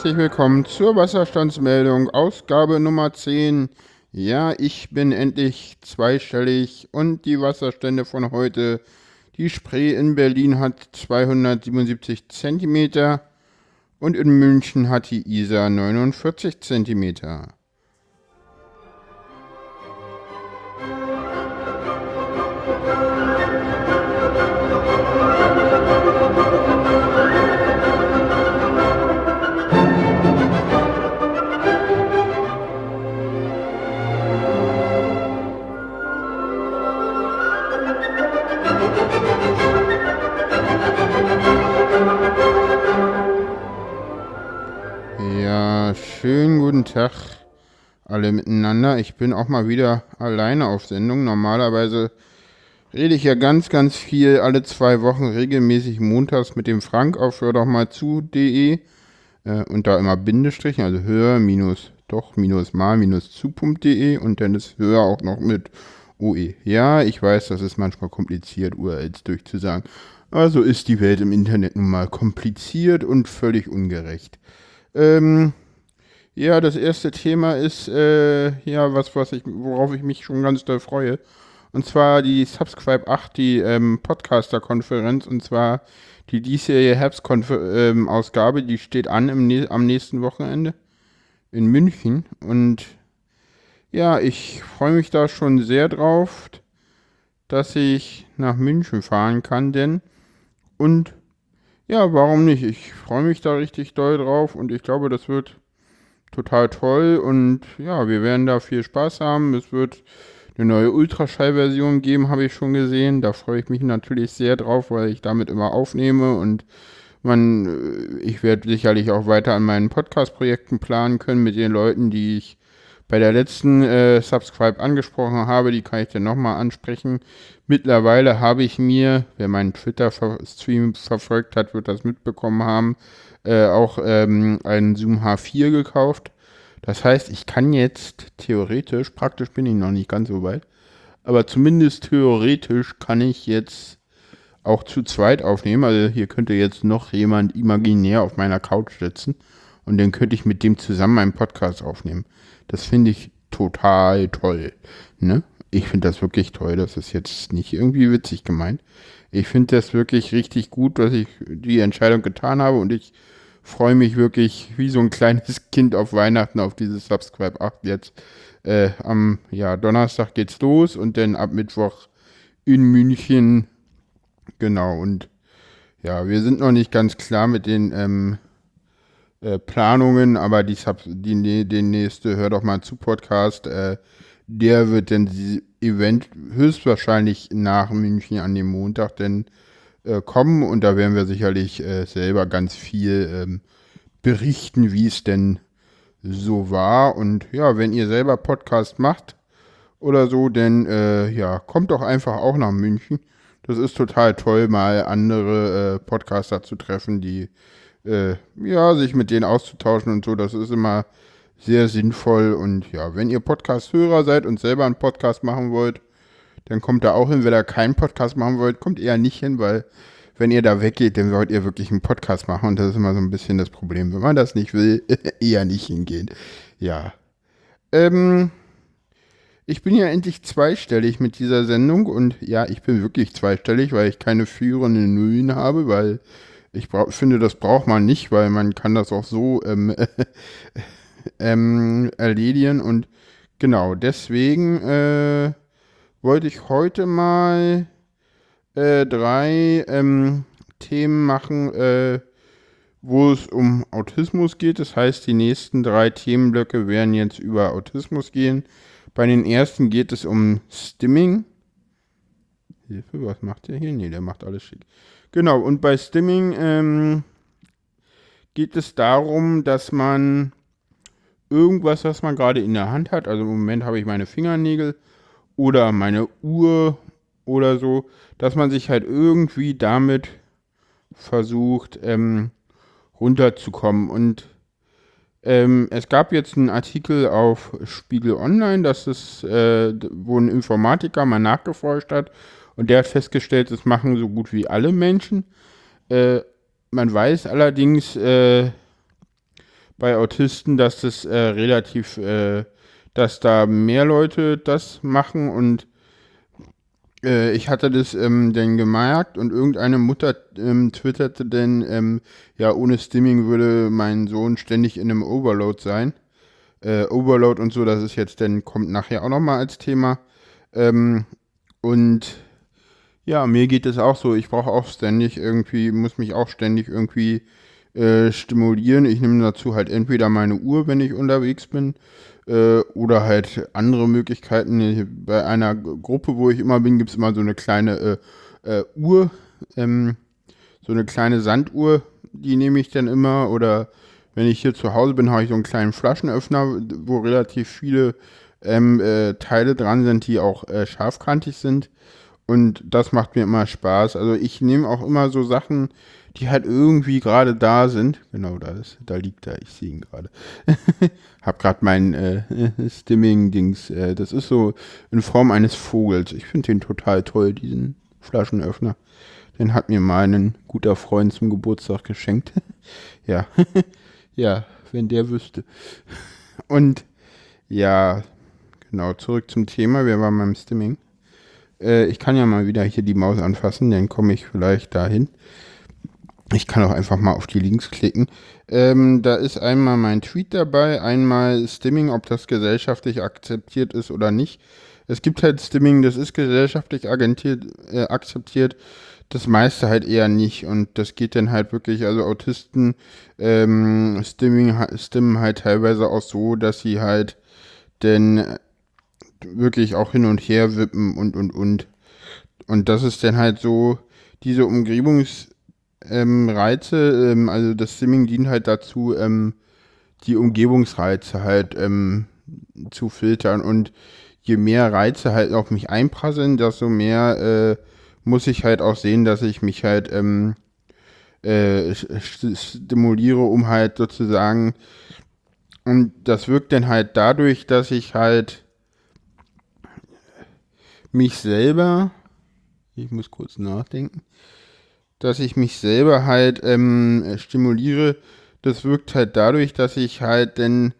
Herzlich willkommen zur Wasserstandsmeldung, Ausgabe Nummer 10. Ja, ich bin endlich zweistellig und die Wasserstände von heute. Die Spree in Berlin hat 277 cm und in München hat die Isar 49 cm. Schönen guten Tag alle miteinander. Ich bin auch mal wieder alleine auf Sendung. Normalerweise rede ich ja ganz, ganz viel alle zwei Wochen regelmäßig montags mit dem Frank auf hör doch mal zu.de äh, und da immer Bindestrichen, also hör minus doch minus mal minus zu.de und dann ist hör auch noch mit OE. Ja, ich weiß, das ist manchmal kompliziert, URLs durchzusagen. Also ist die Welt im Internet nun mal kompliziert und völlig ungerecht. Ähm, ja, das erste Thema ist äh, ja was, was ich, worauf ich mich schon ganz doll freue. Und zwar die Subscribe 8, die ähm, Podcaster-Konferenz, und zwar die diesjährige Herbstausgabe, ähm, die steht an im, am nächsten Wochenende in München. Und ja, ich freue mich da schon sehr drauf, dass ich nach München fahren kann, denn und ja, warum nicht? Ich freue mich da richtig doll drauf und ich glaube, das wird total toll und ja, wir werden da viel Spaß haben. Es wird eine neue Ultraschallversion geben, habe ich schon gesehen. Da freue ich mich natürlich sehr drauf, weil ich damit immer aufnehme und man, äh, ich werde sicherlich auch weiter an meinen Podcast-Projekten planen können mit den Leuten, die ich bei der letzten äh, Subscribe angesprochen habe. Die kann ich dann nochmal ansprechen. Mittlerweile habe ich mir, wer meinen Twitter-Stream verfolgt hat, wird das mitbekommen haben, äh, auch ähm, einen Zoom H4 gekauft. Das heißt, ich kann jetzt theoretisch, praktisch bin ich noch nicht ganz so weit, aber zumindest theoretisch kann ich jetzt auch zu zweit aufnehmen. Also hier könnte jetzt noch jemand imaginär auf meiner Couch sitzen und dann könnte ich mit dem zusammen einen Podcast aufnehmen. Das finde ich total toll. Ne? Ich finde das wirklich toll. Das ist jetzt nicht irgendwie witzig gemeint. Ich finde das wirklich richtig gut, dass ich die Entscheidung getan habe und ich freue mich wirklich wie so ein kleines Kind auf Weihnachten auf dieses Subscribe 8 jetzt. Äh, am ja, Donnerstag geht's los und dann ab Mittwoch in München. Genau, und ja, wir sind noch nicht ganz klar mit den ähm, äh, Planungen, aber die, Sub die, den nächste Hör doch mal zu Podcast, äh, der wird dann Event höchstwahrscheinlich nach München an dem Montag denn äh, kommen und da werden wir sicherlich äh, selber ganz viel ähm, berichten, wie es denn so war. Und ja, wenn ihr selber Podcast macht oder so, dann äh, ja, kommt doch einfach auch nach München. Das ist total toll, mal andere äh, Podcaster zu treffen, die äh, ja, sich mit denen auszutauschen und so. Das ist immer sehr sinnvoll. Und ja, wenn ihr Podcast-Hörer seid und selber einen Podcast machen wollt, dann kommt da auch hin. Wenn ihr keinen Podcast machen wollt, kommt eher nicht hin, weil wenn ihr da weggeht, dann wollt ihr wirklich einen Podcast machen. Und das ist immer so ein bisschen das Problem. Wenn man das nicht will, eher nicht hingehen. Ja. Ähm, ich bin ja endlich zweistellig mit dieser Sendung. Und ja, ich bin wirklich zweistellig, weil ich keine führenden Nullen habe, weil ich finde, das braucht man nicht, weil man kann das auch so ähm, ähm, erledigen. Und genau, deswegen äh, wollte ich heute mal äh, drei ähm, Themen machen, äh, wo es um Autismus geht. Das heißt, die nächsten drei Themenblöcke werden jetzt über Autismus gehen. Bei den ersten geht es um Stimming. Hilfe, was macht der hier? Ne, der macht alles schick. Genau, und bei Stimming ähm, geht es darum, dass man irgendwas, was man gerade in der Hand hat, also im Moment habe ich meine Fingernägel, oder meine Uhr oder so, dass man sich halt irgendwie damit versucht, ähm, runterzukommen. Und ähm, es gab jetzt einen Artikel auf Spiegel Online, dass es, äh, wo ein Informatiker mal nachgeforscht hat und der hat festgestellt, das machen so gut wie alle Menschen. Äh, man weiß allerdings, äh, bei Autisten, dass das äh, relativ, äh, dass da mehr Leute das machen und äh, ich hatte das ähm, dann gemerkt und irgendeine Mutter ähm, twitterte dann, ähm, ja, ohne Stimming würde mein Sohn ständig in einem Overload sein. Äh, Overload und so, das ist jetzt dann, kommt nachher auch nochmal als Thema. Ähm, und ja, mir geht es auch so. Ich brauche auch ständig irgendwie, muss mich auch ständig irgendwie äh, stimulieren. Ich nehme dazu halt entweder meine Uhr, wenn ich unterwegs bin, äh, oder halt andere Möglichkeiten. Bei einer Gruppe, wo ich immer bin, gibt es immer so eine kleine äh, äh, Uhr, ähm, so eine kleine Sanduhr, die nehme ich dann immer. Oder wenn ich hier zu Hause bin, habe ich so einen kleinen Flaschenöffner, wo relativ viele ähm, äh, Teile dran sind, die auch scharfkantig sind. Und das macht mir immer Spaß. Also ich nehme auch immer so Sachen, die halt irgendwie gerade da sind. Genau, da ist, da liegt er, ich sehe ihn gerade. Hab gerade mein äh, Stimming-Dings, äh, das ist so in Form eines Vogels. Ich finde den total toll, diesen Flaschenöffner. Den hat mir mal guter Freund zum Geburtstag geschenkt. ja, ja, wenn der wüsste. Und ja, genau, zurück zum Thema. Wir waren beim Stimming. Äh, ich kann ja mal wieder hier die Maus anfassen, dann komme ich vielleicht dahin. Ich kann auch einfach mal auf die Links klicken. Ähm, da ist einmal mein Tweet dabei, einmal Stimming, ob das gesellschaftlich akzeptiert ist oder nicht. Es gibt halt Stimming, das ist gesellschaftlich äh, akzeptiert, das meiste halt eher nicht. Und das geht dann halt wirklich, also Autisten ähm, Stimming, stimmen halt teilweise auch so, dass sie halt denn wirklich auch hin und her wippen und und und. Und das ist dann halt so, diese Umgebungs- ähm, Reize, ähm, also das Simming dient halt dazu, ähm, die Umgebungsreize halt ähm, zu filtern. Und je mehr Reize halt auf mich einprasseln, desto mehr äh, muss ich halt auch sehen, dass ich mich halt ähm, äh, stimuliere, um halt sozusagen und das wirkt dann halt dadurch, dass ich halt mich selber, ich muss kurz nachdenken, dass ich mich selber halt ähm, stimuliere, das wirkt halt dadurch, dass ich halt dann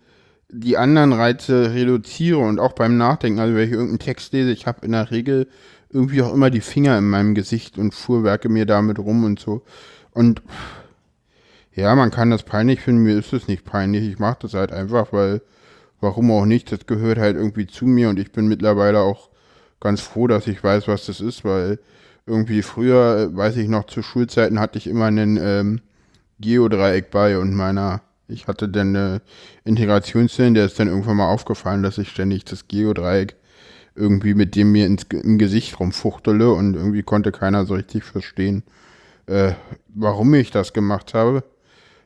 die anderen Reize reduziere und auch beim Nachdenken, also wenn ich irgendeinen Text lese, ich habe in der Regel irgendwie auch immer die Finger in meinem Gesicht und fuhrwerke mir damit rum und so. Und ja, man kann das peinlich finden, mir ist es nicht peinlich. Ich mache das halt einfach, weil warum auch nicht, das gehört halt irgendwie zu mir und ich bin mittlerweile auch ganz froh, dass ich weiß, was das ist, weil irgendwie früher, weiß ich noch, zu Schulzeiten hatte ich immer einen ähm, Geodreieck bei und meiner, ich hatte dann eine Integrationssinn, der ist dann irgendwann mal aufgefallen, dass ich ständig das Geodreieck irgendwie mit dem mir ins, im Gesicht rumfuchtele und irgendwie konnte keiner so richtig verstehen, äh, warum ich das gemacht habe.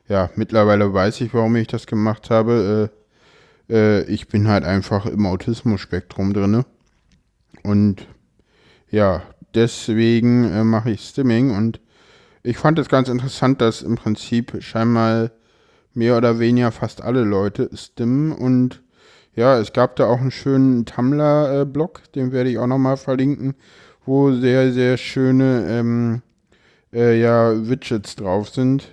Ja, mittlerweile weiß ich, warum ich das gemacht habe. Äh, äh, ich bin halt einfach im Autismus-Spektrum drin. Und ja, deswegen äh, mache ich Stimming und ich fand es ganz interessant, dass im Prinzip scheinbar mehr oder weniger fast alle Leute stimmen und ja, es gab da auch einen schönen Tumblr-Blog, den werde ich auch nochmal verlinken, wo sehr, sehr schöne ähm, äh, ja, Widgets drauf sind.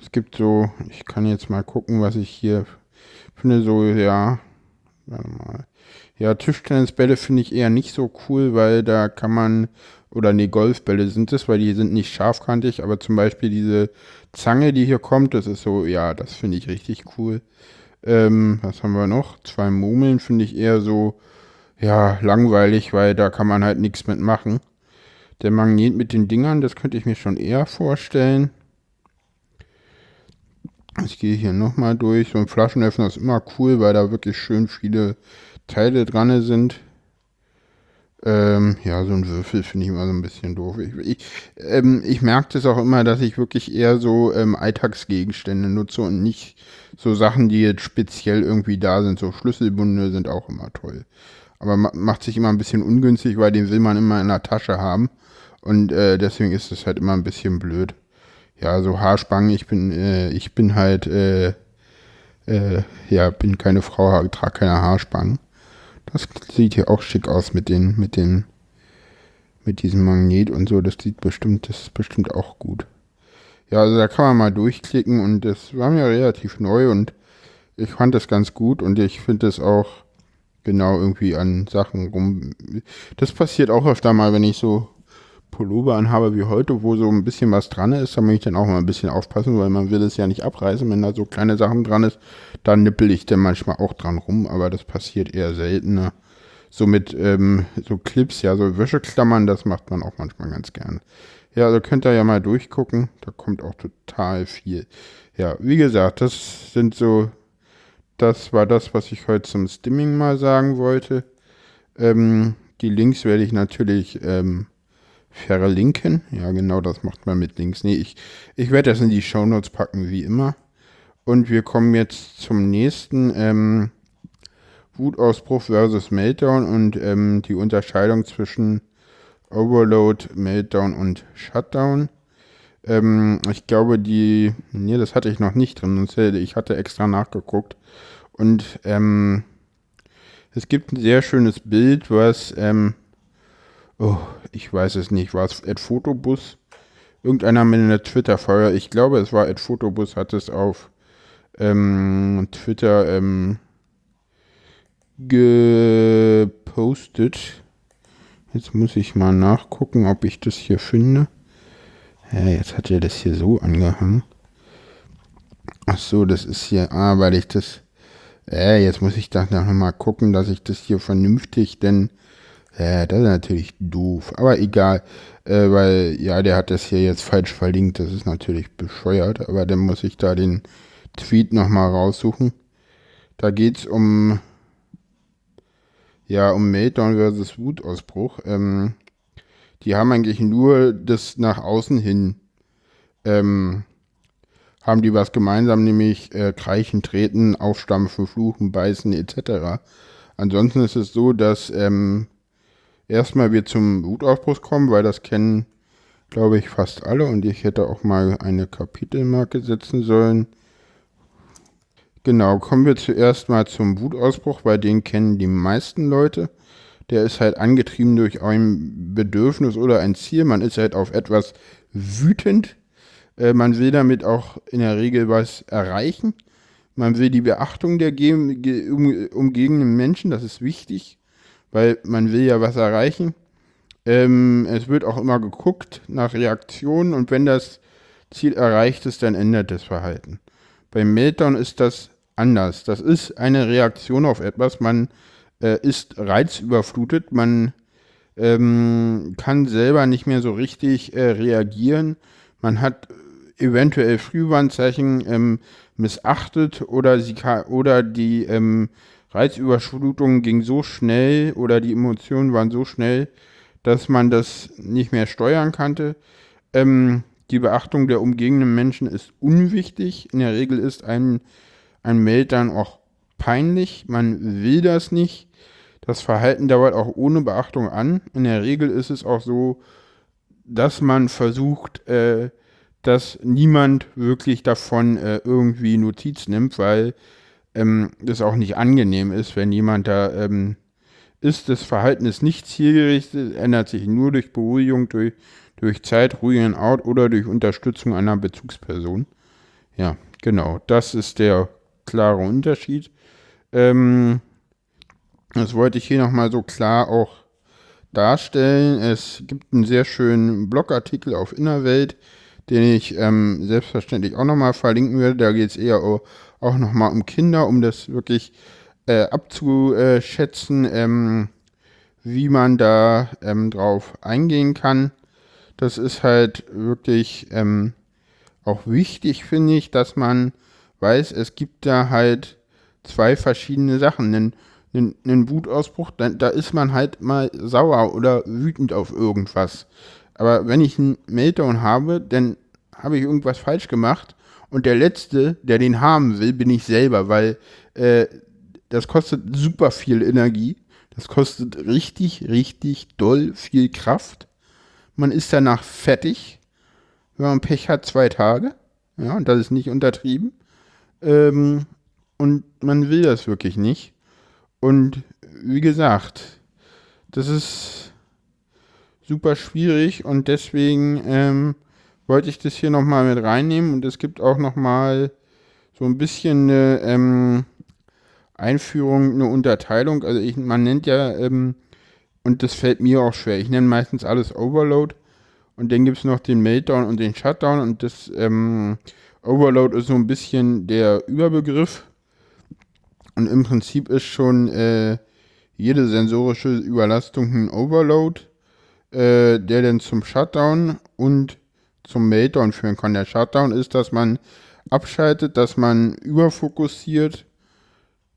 Es gibt so, ich kann jetzt mal gucken, was ich hier finde, so, ja, warte mal. Ja, Tischtennisbälle finde ich eher nicht so cool, weil da kann man, oder nee, Golfbälle sind es, weil die sind nicht scharfkantig, aber zum Beispiel diese Zange, die hier kommt, das ist so, ja, das finde ich richtig cool. Ähm, was haben wir noch? Zwei Murmeln finde ich eher so, ja, langweilig, weil da kann man halt nichts mitmachen. Der Magnet mit den Dingern, das könnte ich mir schon eher vorstellen. Ich gehe hier nochmal durch. So ein Flaschenöffner ist immer cool, weil da wirklich schön viele Teile dran sind. Ähm, ja, so ein Würfel finde ich immer so ein bisschen doof. Ich, ich, ähm, ich merke das auch immer, dass ich wirklich eher so ähm, Alltagsgegenstände nutze und nicht so Sachen, die jetzt speziell irgendwie da sind. So Schlüsselbunde sind auch immer toll. Aber ma macht sich immer ein bisschen ungünstig, weil den will man immer in der Tasche haben. Und äh, deswegen ist es halt immer ein bisschen blöd. Ja, so Haarspangen, ich bin, äh, ich bin halt, äh, äh ja, bin keine Frau, trage keine Haarspangen. Das sieht hier auch schick aus mit den, mit den, mit diesem Magnet und so. Das sieht bestimmt, das ist bestimmt auch gut. Ja, also da kann man mal durchklicken und das war mir relativ neu und ich fand das ganz gut und ich finde es auch genau irgendwie an Sachen rum. Das passiert auch öfter mal, wenn ich so Pullover anhabe wie heute, wo so ein bisschen was dran ist, da muss ich dann auch mal ein bisschen aufpassen, weil man will es ja nicht abreißen, wenn da so kleine Sachen dran ist, da nippel ich dann manchmal auch dran rum, aber das passiert eher seltener. So mit ähm, so Clips, ja, so Wäscheklammern, das macht man auch manchmal ganz gern. Ja, also könnt ihr ja mal durchgucken, da kommt auch total viel. Ja, wie gesagt, das sind so, das war das, was ich heute zum Stimming mal sagen wollte. Ähm, die Links werde ich natürlich ähm, verlinken. Ja, genau das macht man mit Links. Nee, ich, ich werde das in die Shownotes packen, wie immer. Und wir kommen jetzt zum nächsten ähm, Wutausbruch versus Meltdown und ähm, die Unterscheidung zwischen Overload, Meltdown und Shutdown. Ähm, ich glaube, die, nee, das hatte ich noch nicht drin, sonst ich hatte extra nachgeguckt. Und ähm, es gibt ein sehr schönes Bild, was ähm, oh, ich weiß es nicht, war es Ed Fotobus? Irgendeiner mit einer Twitter-Feuer, ich glaube, es war Ed Fotobus, hat es auf ähm, Twitter ähm, gepostet. Jetzt muss ich mal nachgucken, ob ich das hier finde. Ja, jetzt hat er das hier so angehangen. Ach so, das ist hier, ah, weil ich das, äh, jetzt muss ich da noch mal gucken, dass ich das hier vernünftig, denn ja, das ist natürlich doof. Aber egal, äh, weil, ja, der hat das hier jetzt falsch verlinkt. Das ist natürlich bescheuert. Aber dann muss ich da den Tweet nochmal raussuchen. Da geht es um, ja, um Meltdown versus Wutausbruch. Ähm, die haben eigentlich nur das nach außen hin, ähm, haben die was gemeinsam, nämlich äh, Kreichen, Treten, Aufstampfen, Fluchen, Beißen etc. Ansonsten ist es so, dass ähm, erstmal wir zum Wutausbruch kommen, weil das kennen, glaube ich, fast alle und ich hätte auch mal eine Kapitelmarke setzen sollen. Genau, kommen wir zuerst mal zum Wutausbruch, weil den kennen die meisten Leute. Der ist halt angetrieben durch ein Bedürfnis oder ein Ziel. Man ist halt auf etwas wütend. Äh, man will damit auch in der Regel was erreichen. Man will die Beachtung der umgebenden Menschen, das ist wichtig weil man will ja was erreichen. Ähm, es wird auch immer geguckt nach Reaktionen und wenn das Ziel erreicht ist, dann ändert das Verhalten. Beim Meltdown ist das anders. Das ist eine Reaktion auf etwas. Man äh, ist reizüberflutet, man ähm, kann selber nicht mehr so richtig äh, reagieren. Man hat eventuell Frühwarnzeichen ähm, missachtet oder, sie oder die ähm, Reizüberflutung ging so schnell oder die Emotionen waren so schnell, dass man das nicht mehr steuern konnte. Ähm, die Beachtung der umgebenden Menschen ist unwichtig. In der Regel ist ein, ein Meltdown auch peinlich. Man will das nicht. Das Verhalten dauert auch ohne Beachtung an. In der Regel ist es auch so, dass man versucht, äh, dass niemand wirklich davon äh, irgendwie Notiz nimmt, weil ähm, das auch nicht angenehm ist, wenn jemand da ähm, ist. Das Verhalten ist nicht zielgerichtet, ändert sich nur durch Beruhigung, durch, durch Zeit, ruhigen Out oder durch Unterstützung einer Bezugsperson. Ja, genau, das ist der klare Unterschied. Ähm, das wollte ich hier nochmal so klar auch darstellen. Es gibt einen sehr schönen Blogartikel auf Innerwelt, den ich ähm, selbstverständlich auch nochmal verlinken werde. Da geht es eher auch nochmal um Kinder, um das wirklich äh, abzuschätzen, ähm, wie man da ähm, drauf eingehen kann. Das ist halt wirklich ähm, auch wichtig, finde ich, dass man weiß, es gibt da halt zwei verschiedene Sachen. Einen, einen, einen Wutausbruch, da, da ist man halt mal sauer oder wütend auf irgendwas. Aber wenn ich einen Meltdown habe, dann habe ich irgendwas falsch gemacht und der Letzte, der den haben will, bin ich selber, weil äh, das kostet super viel Energie. Das kostet richtig, richtig doll viel Kraft. Man ist danach fertig. Wenn man Pech hat, zwei Tage. Ja, und das ist nicht untertrieben. Ähm, und man will das wirklich nicht. Und wie gesagt, das ist super schwierig und deswegen ähm, wollte ich das hier nochmal mit reinnehmen und es gibt auch nochmal so ein bisschen eine ähm, Einführung, eine Unterteilung. Also ich, man nennt ja, ähm, und das fällt mir auch schwer, ich nenne meistens alles Overload und dann gibt es noch den Meltdown und den Shutdown und das ähm, Overload ist so ein bisschen der Überbegriff und im Prinzip ist schon äh, jede sensorische Überlastung ein Overload, äh, der dann zum Shutdown und zum Meltdown führen kann. Der Shutdown ist, dass man abschaltet, dass man überfokussiert,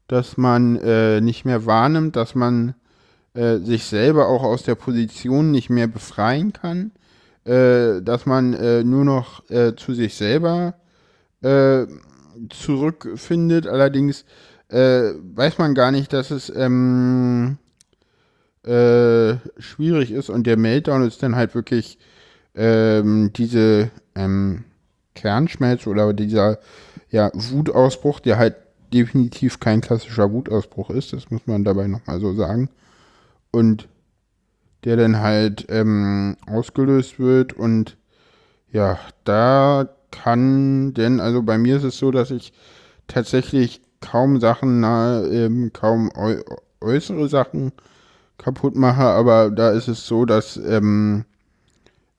dass man äh, nicht mehr wahrnimmt, dass man äh, sich selber auch aus der Position nicht mehr befreien kann, äh, dass man äh, nur noch äh, zu sich selber äh, zurückfindet. Allerdings weiß man gar nicht, dass es ähm, schwierig ist und der Meltdown ist dann halt wirklich ähm, diese ähm, Kernschmelz oder dieser ja, Wutausbruch, der halt definitiv kein klassischer Wutausbruch ist, das muss man dabei nochmal so sagen. Und der dann halt ähm, ausgelöst wird und ja, da kann denn, also bei mir ist es so, dass ich tatsächlich kaum Sachen, na, ähm, kaum äußere Sachen kaputt mache, aber da ist es so, dass ähm,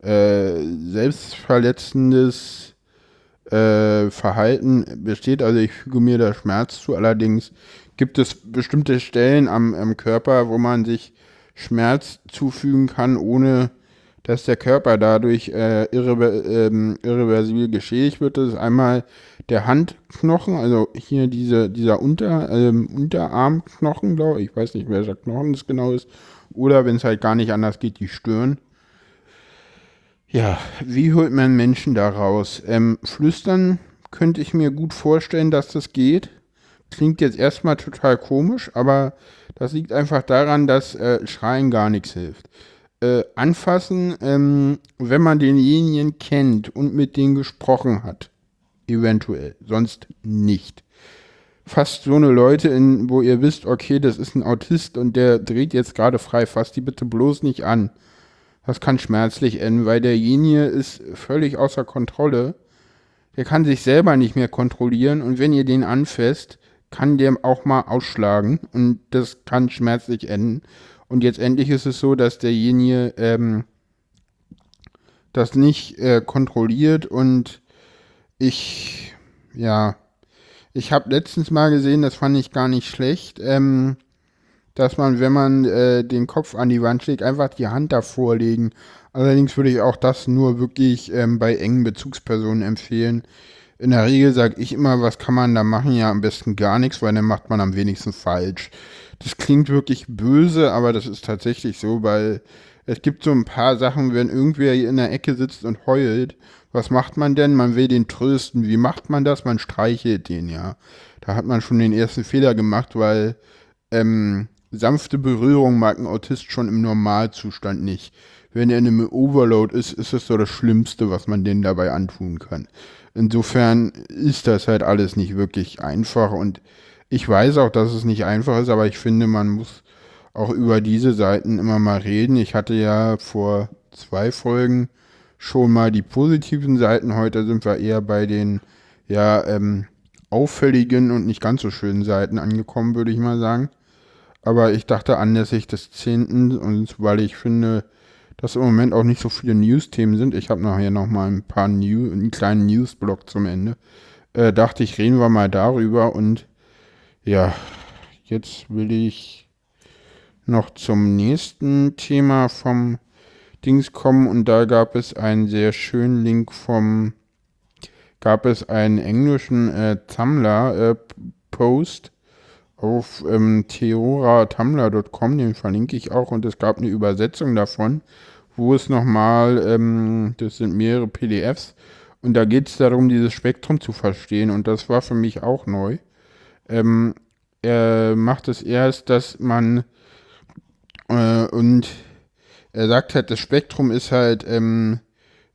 äh, selbstverletzendes äh, Verhalten besteht. Also ich füge mir da Schmerz zu. Allerdings gibt es bestimmte Stellen am, am Körper, wo man sich Schmerz zufügen kann, ohne dass der Körper dadurch äh, irrever ähm, irreversibel geschädigt wird. Das ist einmal der Handknochen, also hier diese, dieser Unter, ähm, Unterarmknochen, glaube ich, ich weiß nicht, welcher Knochen das genau ist, oder wenn es halt gar nicht anders geht, die Stirn. Ja, wie holt man Menschen da raus? Ähm, flüstern könnte ich mir gut vorstellen, dass das geht. Klingt jetzt erstmal total komisch, aber das liegt einfach daran, dass äh, Schreien gar nichts hilft. Äh, anfassen, ähm, wenn man denjenigen kennt und mit denen gesprochen hat, eventuell, sonst nicht. Fasst so eine Leute in, wo ihr wisst, okay, das ist ein Autist und der dreht jetzt gerade frei, fasst die bitte bloß nicht an. Das kann schmerzlich enden, weil derjenige ist völlig außer Kontrolle. Der kann sich selber nicht mehr kontrollieren und wenn ihr den anfasst, kann der auch mal ausschlagen und das kann schmerzlich enden. Und jetzt endlich ist es so, dass derjenige ähm, das nicht äh, kontrolliert und ich, ja, ich habe letztens mal gesehen, das fand ich gar nicht schlecht. Ähm, dass man, wenn man äh, den Kopf an die Wand schlägt, einfach die Hand davor legen. Allerdings würde ich auch das nur wirklich ähm, bei engen Bezugspersonen empfehlen. In der Regel sage ich immer, was kann man da machen? Ja, am besten gar nichts, weil dann macht man am wenigsten falsch. Das klingt wirklich böse, aber das ist tatsächlich so, weil es gibt so ein paar Sachen, wenn irgendwer hier in der Ecke sitzt und heult, was macht man denn? Man will den trösten. Wie macht man das? Man streichelt den, ja. Da hat man schon den ersten Fehler gemacht, weil ähm, sanfte Berührung mag ein Autist schon im Normalzustand nicht. Wenn er in einem Overload ist, ist es so das Schlimmste, was man denen dabei antun kann. Insofern ist das halt alles nicht wirklich einfach und ich weiß auch, dass es nicht einfach ist, aber ich finde, man muss auch über diese Seiten immer mal reden. Ich hatte ja vor zwei Folgen schon mal die positiven Seiten. Heute sind wir eher bei den ja ähm, auffälligen und nicht ganz so schönen Seiten angekommen, würde ich mal sagen. Aber ich dachte anlässlich des 10. und weil ich finde, dass im Moment auch nicht so viele News-Themen sind, ich habe nachher noch mal ein paar New, einen kleinen News-Blog zum Ende, äh, dachte ich, reden wir mal darüber und ja, jetzt will ich noch zum nächsten Thema vom Dings kommen und da gab es einen sehr schönen Link vom, gab es einen englischen äh, Tumblr-Post, äh, auf ähm, theoratumblr.com, den verlinke ich auch, und es gab eine Übersetzung davon, wo es nochmal, ähm, das sind mehrere PDFs, und da geht es darum, dieses Spektrum zu verstehen, und das war für mich auch neu. Ähm, er macht es erst, dass man, äh, und er sagt halt, das Spektrum ist halt ähm,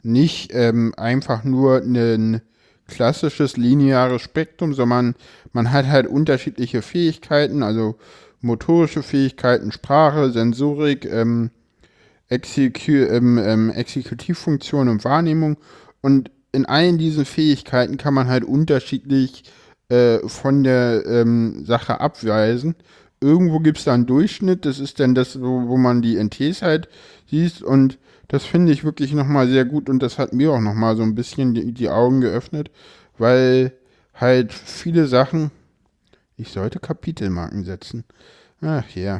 nicht ähm, einfach nur ein klassisches lineares Spektrum, sondern man hat halt unterschiedliche Fähigkeiten, also motorische Fähigkeiten, Sprache, Sensorik, ähm, Execu ähm, ähm, Exekutivfunktion und Wahrnehmung. Und in allen diesen Fähigkeiten kann man halt unterschiedlich äh, von der ähm, Sache abweisen. Irgendwo gibt es da einen Durchschnitt, das ist dann das, wo, wo man die NTs halt sieht und das finde ich wirklich nochmal sehr gut und das hat mir auch nochmal so ein bisschen die, die Augen geöffnet, weil halt viele Sachen, ich sollte Kapitelmarken setzen. Ach ja.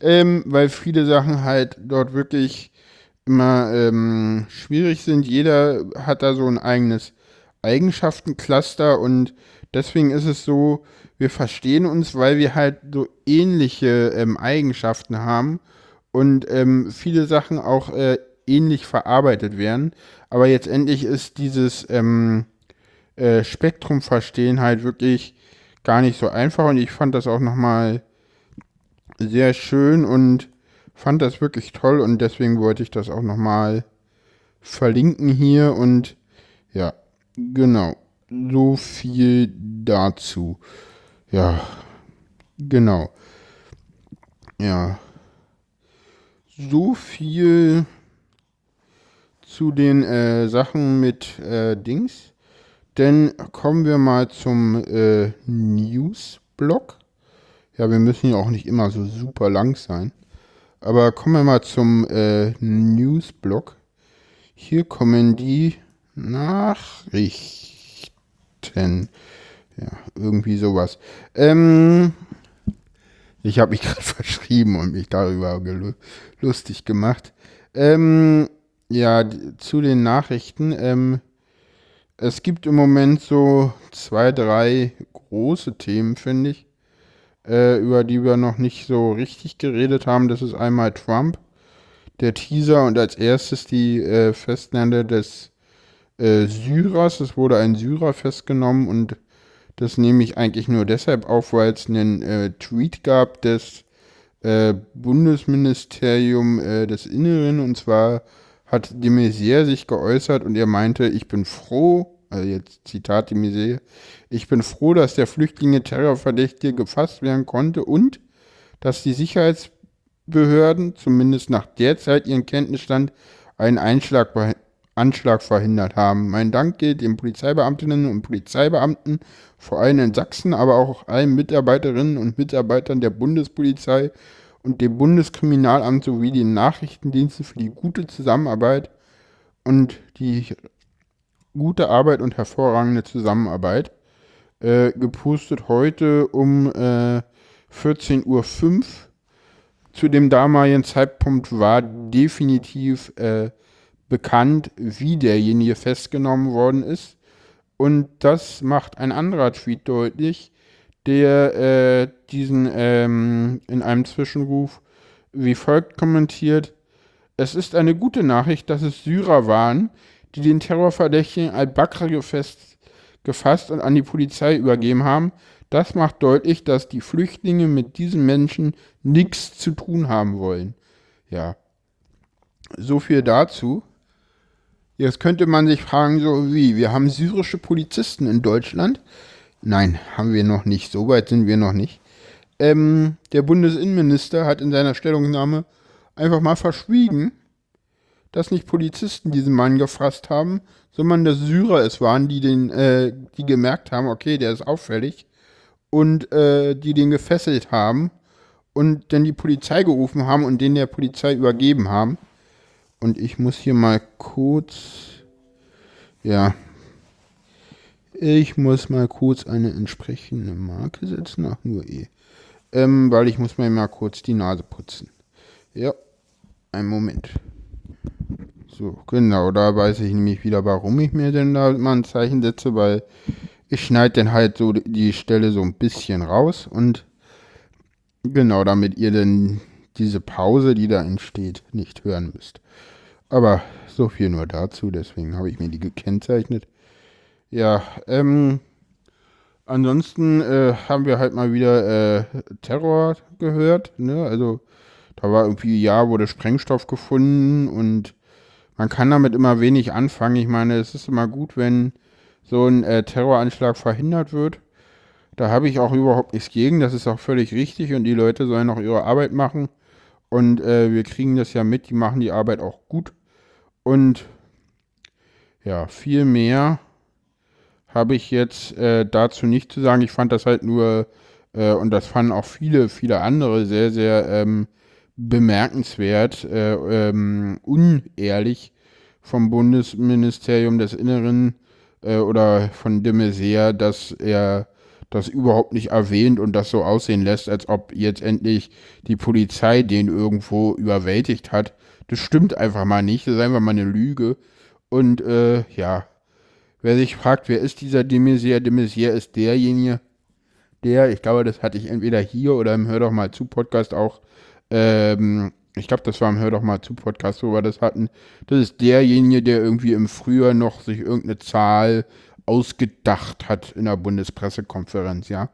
Ähm, weil viele Sachen halt dort wirklich immer ähm, schwierig sind. Jeder hat da so ein eigenes Eigenschaftencluster und deswegen ist es so, wir verstehen uns, weil wir halt so ähnliche ähm, Eigenschaften haben und ähm, viele Sachen auch äh, ähnlich verarbeitet werden. Aber jetzt endlich ist dieses ähm, äh, Spektrum verstehen halt wirklich gar nicht so einfach und ich fand das auch nochmal sehr schön und fand das wirklich toll und deswegen wollte ich das auch nochmal verlinken hier und ja, genau, so viel dazu. Ja, genau. Ja, so viel zu den äh, Sachen mit äh, Dings. Dann kommen wir mal zum äh, News-Blog. Ja, wir müssen ja auch nicht immer so super lang sein. Aber kommen wir mal zum äh, News-Blog. Hier kommen die Nachrichten. Ja, irgendwie sowas. Ähm, ich habe mich gerade verschrieben und mich darüber lustig gemacht. Ähm, ja, zu den Nachrichten. Ähm, es gibt im Moment so zwei, drei große Themen, finde ich, äh, über die wir noch nicht so richtig geredet haben. Das ist einmal Trump, der Teaser und als erstes die äh, Festnahme des äh, Syrers. Es wurde ein Syrer festgenommen und das nehme ich eigentlich nur deshalb auf, weil es einen äh, Tweet gab des äh, Bundesministerium äh, des Inneren und zwar hat de Maizière sich geäußert und er meinte, ich bin froh, also jetzt Zitat de Maizière, ich bin froh, dass der Flüchtlinge Terrorverdächtige gefasst werden konnte und dass die Sicherheitsbehörden, zumindest nach derzeit ihren Kenntnisstand, einen Einschlag, Anschlag verhindert haben. Mein Dank gilt den Polizeibeamtinnen und Polizeibeamten, vor allem in Sachsen, aber auch allen Mitarbeiterinnen und Mitarbeitern der Bundespolizei und dem Bundeskriminalamt sowie den Nachrichtendiensten für die gute Zusammenarbeit und die gute Arbeit und hervorragende Zusammenarbeit. Äh, gepostet heute um äh, 14.05 Uhr. Zu dem damaligen Zeitpunkt war definitiv äh, bekannt, wie derjenige festgenommen worden ist. Und das macht ein anderer Tweet deutlich, der äh, diesen ähm, in einem Zwischenruf wie folgt kommentiert. Es ist eine gute Nachricht, dass es Syrer waren, die den Terrorverdächtigen al-Bakr gefasst und an die Polizei übergeben haben. Das macht deutlich, dass die Flüchtlinge mit diesen Menschen nichts zu tun haben wollen. Ja, so viel dazu. Jetzt könnte man sich fragen, so wie, wir haben syrische Polizisten in Deutschland, Nein, haben wir noch nicht. So weit sind wir noch nicht. Ähm, der Bundesinnenminister hat in seiner Stellungnahme einfach mal verschwiegen, dass nicht Polizisten diesen Mann gefasst haben, sondern dass Syrer es waren, die den, äh, die gemerkt haben, okay, der ist auffällig und äh, die den gefesselt haben und dann die Polizei gerufen haben und den der Polizei übergeben haben. Und ich muss hier mal kurz, ja, ich muss mal kurz eine entsprechende Marke setzen. Ach, nur eh. Ähm, weil ich muss mir mal kurz die Nase putzen. Ja, einen Moment. So, genau, da weiß ich nämlich wieder, warum ich mir denn da mal ein Zeichen setze, weil ich schneide dann halt so die Stelle so ein bisschen raus und genau, damit ihr dann diese Pause, die da entsteht, nicht hören müsst. Aber so viel nur dazu, deswegen habe ich mir die gekennzeichnet. Ja, ähm, ansonsten äh, haben wir halt mal wieder äh, Terror gehört. Ne? Also da war irgendwie, ja, wurde Sprengstoff gefunden und man kann damit immer wenig anfangen. Ich meine, es ist immer gut, wenn so ein äh, Terroranschlag verhindert wird. Da habe ich auch überhaupt nichts gegen. Das ist auch völlig richtig und die Leute sollen auch ihre Arbeit machen. Und äh, wir kriegen das ja mit, die machen die Arbeit auch gut. Und ja, viel mehr habe ich jetzt äh, dazu nicht zu sagen. Ich fand das halt nur, äh, und das fanden auch viele, viele andere sehr, sehr ähm, bemerkenswert, äh, ähm, unehrlich vom Bundesministerium des Inneren äh, oder von de Maizière, dass er das überhaupt nicht erwähnt und das so aussehen lässt, als ob jetzt endlich die Polizei den irgendwo überwältigt hat. Das stimmt einfach mal nicht. Das ist einfach mal eine Lüge. Und äh, ja, wer sich fragt, wer ist dieser de Maizière? De Maizière ist derjenige, der, ich glaube, das hatte ich entweder hier oder im Hör doch mal zu Podcast auch ähm, ich glaube, das war im Hör doch mal zu Podcast, wo wir das hatten. Das ist derjenige, der irgendwie im Frühjahr noch sich irgendeine Zahl ausgedacht hat in der Bundespressekonferenz, ja.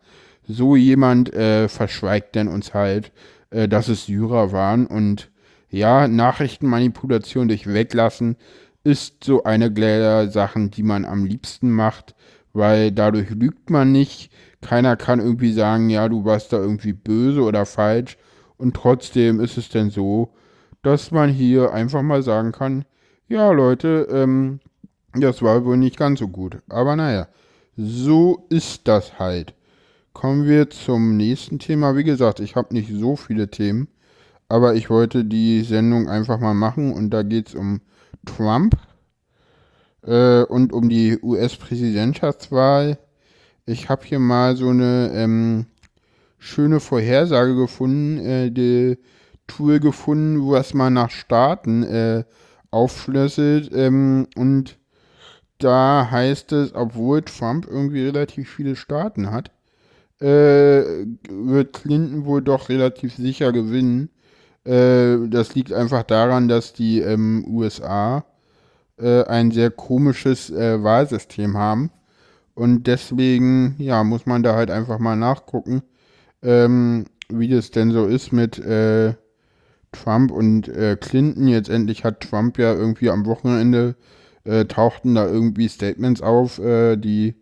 So jemand äh, verschweigt denn uns halt, äh, dass es Syrer waren und ja, Nachrichtenmanipulation durch Weglassen ist so eine der Sachen, die man am liebsten macht, weil dadurch lügt man nicht. Keiner kann irgendwie sagen, ja, du warst da irgendwie böse oder falsch, und trotzdem ist es denn so, dass man hier einfach mal sagen kann, ja Leute, ähm, das war wohl nicht ganz so gut. Aber naja, so ist das halt. Kommen wir zum nächsten Thema. Wie gesagt, ich habe nicht so viele Themen, aber ich wollte die Sendung einfach mal machen und da geht es um Trump äh, und um die US-Präsidentschaftswahl. Ich habe hier mal so eine ähm, schöne Vorhersage gefunden, äh, die Tool gefunden, was man nach Staaten äh, aufschlüsselt. Ähm, und da heißt es, obwohl Trump irgendwie relativ viele Staaten hat, äh, wird Clinton wohl doch relativ sicher gewinnen. Äh, das liegt einfach daran, dass die ähm, USA äh, ein sehr komisches äh, Wahlsystem haben. Und deswegen, ja, muss man da halt einfach mal nachgucken ähm, wie das denn so ist mit äh, Trump und äh, Clinton. Jetzt endlich hat Trump ja irgendwie am Wochenende tauchten da irgendwie Statements auf, die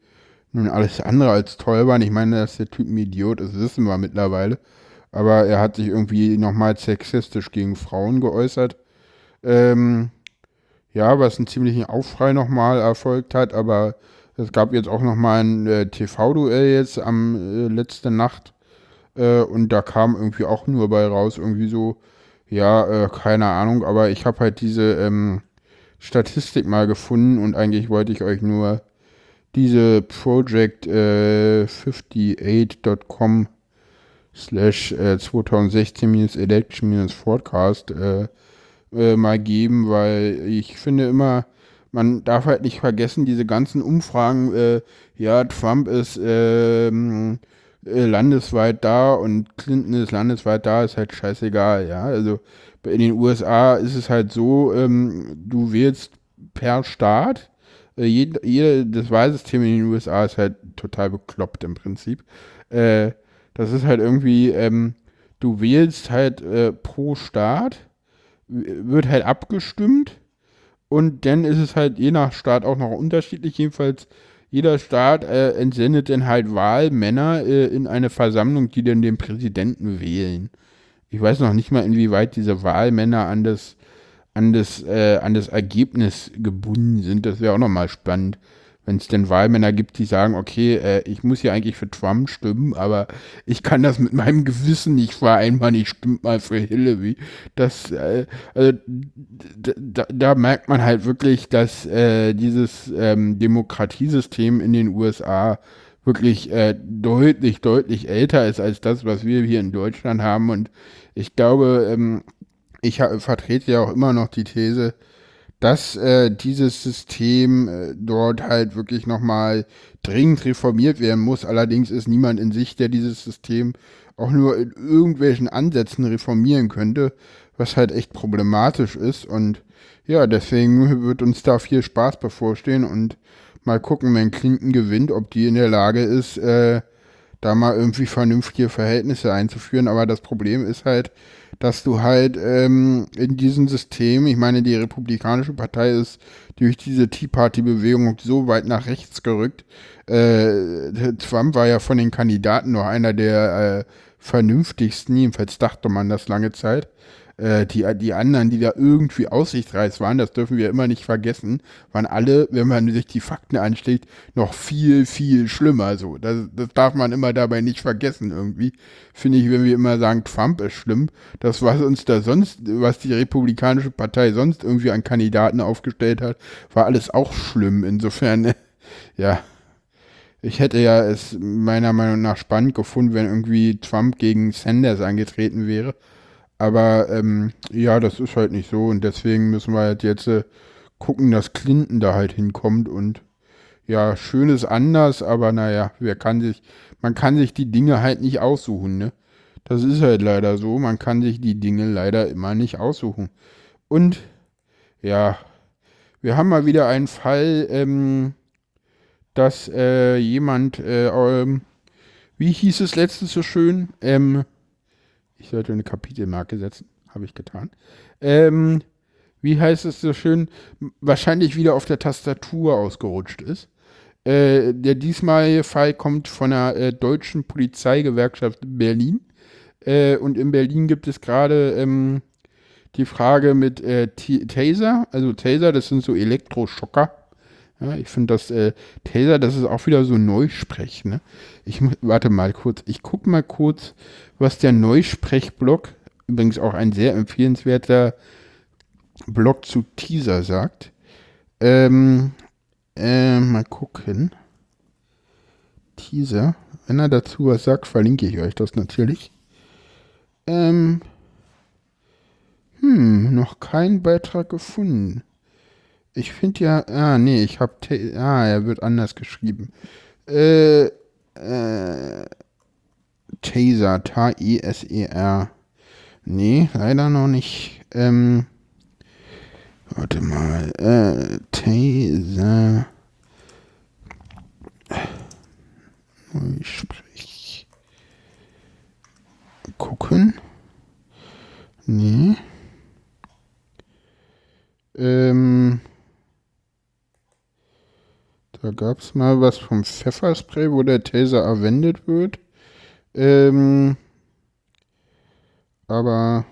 nun alles andere als toll waren. Ich meine, dass der Typ ein Idiot ist, wissen wir mittlerweile. Aber er hat sich irgendwie nochmal sexistisch gegen Frauen geäußert. Ähm, ja, was einen ziemlichen Aufschrei nochmal erfolgt hat, aber es gab jetzt auch nochmal ein äh, TV-Duell jetzt am äh, letzte Nacht äh, und da kam irgendwie auch nur bei raus, irgendwie so, ja, äh, keine Ahnung, aber ich habe halt diese ähm, Statistik mal gefunden und eigentlich wollte ich euch nur diese Project äh, 58.com slash 2016-Election-Forecast äh, äh, mal geben, weil ich finde immer, man darf halt nicht vergessen, diese ganzen Umfragen, äh, ja, Trump ist ähm, äh, landesweit da und Clinton ist landesweit da, ist halt scheißegal, ja. Also in den USA ist es halt so, ähm, du wählst per Staat. Äh, jed, jede, das Wahlsystem in den USA ist halt total bekloppt im Prinzip. Äh, das ist halt irgendwie, ähm, du wählst halt äh, pro Staat, wird halt abgestimmt und dann ist es halt je nach Staat auch noch unterschiedlich. Jedenfalls jeder Staat äh, entsendet dann halt Wahlmänner äh, in eine Versammlung, die dann den Präsidenten wählen. Ich weiß noch nicht mal, inwieweit diese Wahlmänner an das, an das, äh, an das Ergebnis gebunden sind. Das wäre auch nochmal spannend wenn es denn Wahlmänner gibt, die sagen, okay, äh, ich muss hier eigentlich für Trump stimmen, aber ich kann das mit meinem Gewissen nicht vereinbaren, ich stimme mal für Hillary. Das, äh, also, da, da, merkt man halt wirklich, dass äh, dieses ähm, Demokratiesystem in den USA wirklich äh, deutlich, deutlich älter ist als das, was wir hier in Deutschland haben. Und ich glaube, ähm, ich vertrete ja auch immer noch die These, dass äh, dieses System äh, dort halt wirklich nochmal dringend reformiert werden muss. Allerdings ist niemand in sich, der dieses System auch nur in irgendwelchen Ansätzen reformieren könnte, was halt echt problematisch ist. Und ja, deswegen wird uns da viel Spaß bevorstehen und mal gucken, wenn Clinton gewinnt, ob die in der Lage ist, äh, da mal irgendwie vernünftige Verhältnisse einzuführen. Aber das Problem ist halt, dass du halt ähm, in diesem System, ich meine, die Republikanische Partei ist durch diese Tea Party-Bewegung so weit nach rechts gerückt. Äh, Trump war ja von den Kandidaten noch einer der äh, vernünftigsten, jedenfalls dachte man das lange Zeit. Äh, die, die anderen, die da irgendwie aussichtsreich waren, das dürfen wir immer nicht vergessen, waren alle, wenn man sich die Fakten anstellt, noch viel, viel schlimmer. So, das, das darf man immer dabei nicht vergessen irgendwie. Finde ich, wenn wir immer sagen, Trump ist schlimm, das, was uns da sonst, was die Republikanische Partei sonst irgendwie an Kandidaten aufgestellt hat, war alles auch schlimm. Insofern, ja. Ich hätte ja es meiner Meinung nach spannend gefunden, wenn irgendwie Trump gegen Sanders angetreten wäre. Aber ähm, ja, das ist halt nicht so und deswegen müssen wir halt jetzt äh, gucken, dass Clinton da halt hinkommt und ja, schön ist anders, aber naja, wer kann sich, man kann sich die Dinge halt nicht aussuchen, ne? Das ist halt leider so, man kann sich die Dinge leider immer nicht aussuchen. Und ja, wir haben mal wieder einen Fall, ähm, dass äh, jemand, äh, ähm, wie hieß es letztens so schön, ähm, ich sollte eine Kapitelmarke setzen. Habe ich getan. Ähm, wie heißt es so schön? Wahrscheinlich wieder auf der Tastatur ausgerutscht ist. Äh, der diesmalige Fall kommt von der äh, deutschen Polizeigewerkschaft Berlin. Äh, und in Berlin gibt es gerade ähm, die Frage mit äh, Taser. Also Taser, das sind so Elektroschocker. Ja, ich finde das äh, Taser, das ist auch wieder so Neusprech. Ne? Ich warte mal kurz. Ich gucke mal kurz, was der Neusprech-Blog, übrigens auch ein sehr empfehlenswerter Blog zu Teaser sagt. Ähm, äh, mal gucken. Teaser. Wenn er dazu was sagt, verlinke ich euch das natürlich. Ähm, hm, noch keinen Beitrag gefunden. Ich finde ja, ah, nee, ich habe, ah, er wird anders geschrieben. Äh, äh, Taser, T-I-S-E-R. Nee, leider noch nicht. Ähm, warte mal, äh, Taser. Ich sprich. Gucken. Nee. Ähm. Da gab es mal was vom Pfefferspray, wo der Taser erwendet wird. Ähm, aber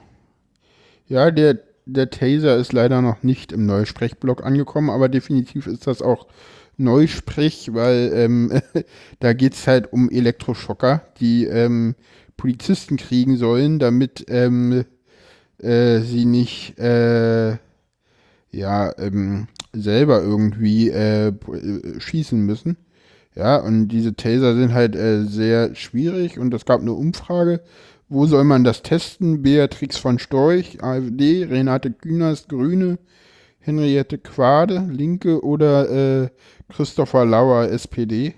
ja, der, der Taser ist leider noch nicht im Neusprechblock angekommen, aber definitiv ist das auch Neusprech, weil ähm, da geht es halt um Elektroschocker, die ähm, Polizisten kriegen sollen, damit ähm, äh, sie nicht äh, ja, ähm, selber irgendwie äh, äh, schießen müssen. Ja, und diese Taser sind halt äh, sehr schwierig und es gab eine Umfrage, wo soll man das testen? Beatrix von Storch, AfD, Renate Künast, Grüne, Henriette Quade, Linke oder äh, Christopher Lauer, SPD.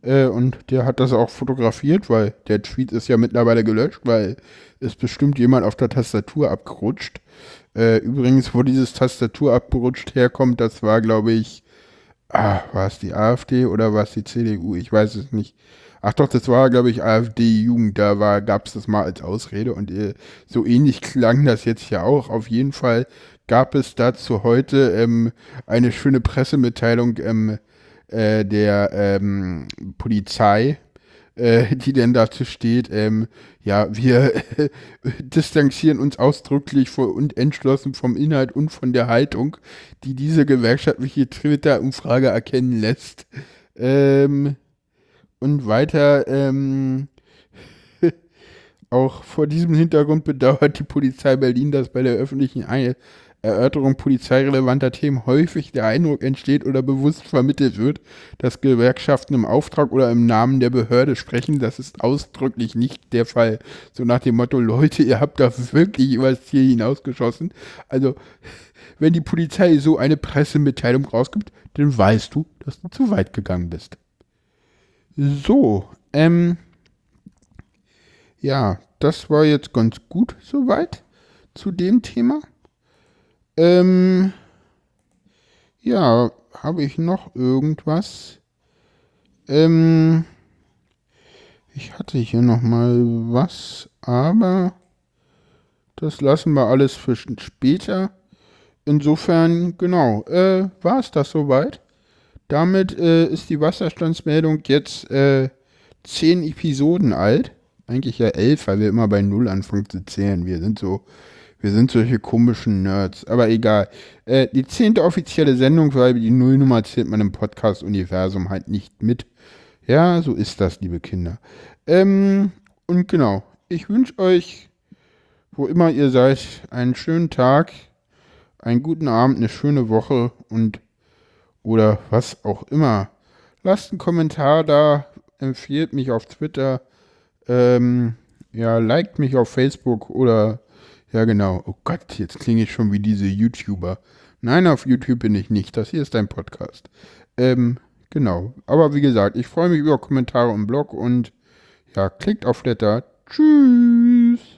Äh, und der hat das auch fotografiert, weil der Tweet ist ja mittlerweile gelöscht, weil es bestimmt jemand auf der Tastatur abgerutscht. Äh, übrigens, wo dieses Tastatur abgerutscht herkommt, das war, glaube ich, ah, war es die AfD oder war es die CDU? Ich weiß es nicht. Ach doch, das war, glaube ich, AfD-Jugend. Da gab es das mal als Ausrede und äh, so ähnlich klang das jetzt ja auch. Auf jeden Fall gab es dazu heute ähm, eine schöne Pressemitteilung ähm, äh, der ähm, Polizei äh, die denn dazu steht, ähm, ja, wir äh, distanzieren uns ausdrücklich vor, und entschlossen vom Inhalt und von der Haltung, die diese gewerkschaftliche Twitter-Umfrage erkennen lässt. Ähm, und weiter, ähm, auch vor diesem Hintergrund bedauert die Polizei Berlin, dass bei der öffentlichen Erörterung polizeirelevanter Themen häufig der Eindruck entsteht oder bewusst vermittelt wird, dass Gewerkschaften im Auftrag oder im Namen der Behörde sprechen. Das ist ausdrücklich nicht der Fall. So nach dem Motto, Leute, ihr habt da wirklich über das Ziel hinausgeschossen. Also, wenn die Polizei so eine Pressemitteilung rausgibt, dann weißt du, dass du zu weit gegangen bist. So, ähm, ja, das war jetzt ganz gut soweit zu dem Thema. Ähm, ja, habe ich noch irgendwas? Ähm, ich hatte hier noch mal was, aber das lassen wir alles für später. Insofern, genau, äh, war es das soweit. Damit äh, ist die Wasserstandsmeldung jetzt äh, zehn Episoden alt. eigentlich ja elf, weil wir immer bei null anfangen zu zählen. Wir sind so, wir sind solche komischen Nerds. Aber egal. Äh, die zehnte offizielle Sendung, weil die Nullnummer zählt man im Podcast-Universum halt nicht mit. Ja, so ist das, liebe Kinder. Ähm, und genau, ich wünsche euch, wo immer ihr seid, einen schönen Tag, einen guten Abend, eine schöne Woche und oder was auch immer. Lasst einen Kommentar da, empfiehlt mich auf Twitter, ähm, ja, liked mich auf Facebook oder, ja genau, oh Gott, jetzt klinge ich schon wie diese YouTuber. Nein, auf YouTube bin ich nicht, das hier ist ein Podcast. Ähm, genau, aber wie gesagt, ich freue mich über Kommentare im Blog und ja, klickt auf Letter. Tschüss.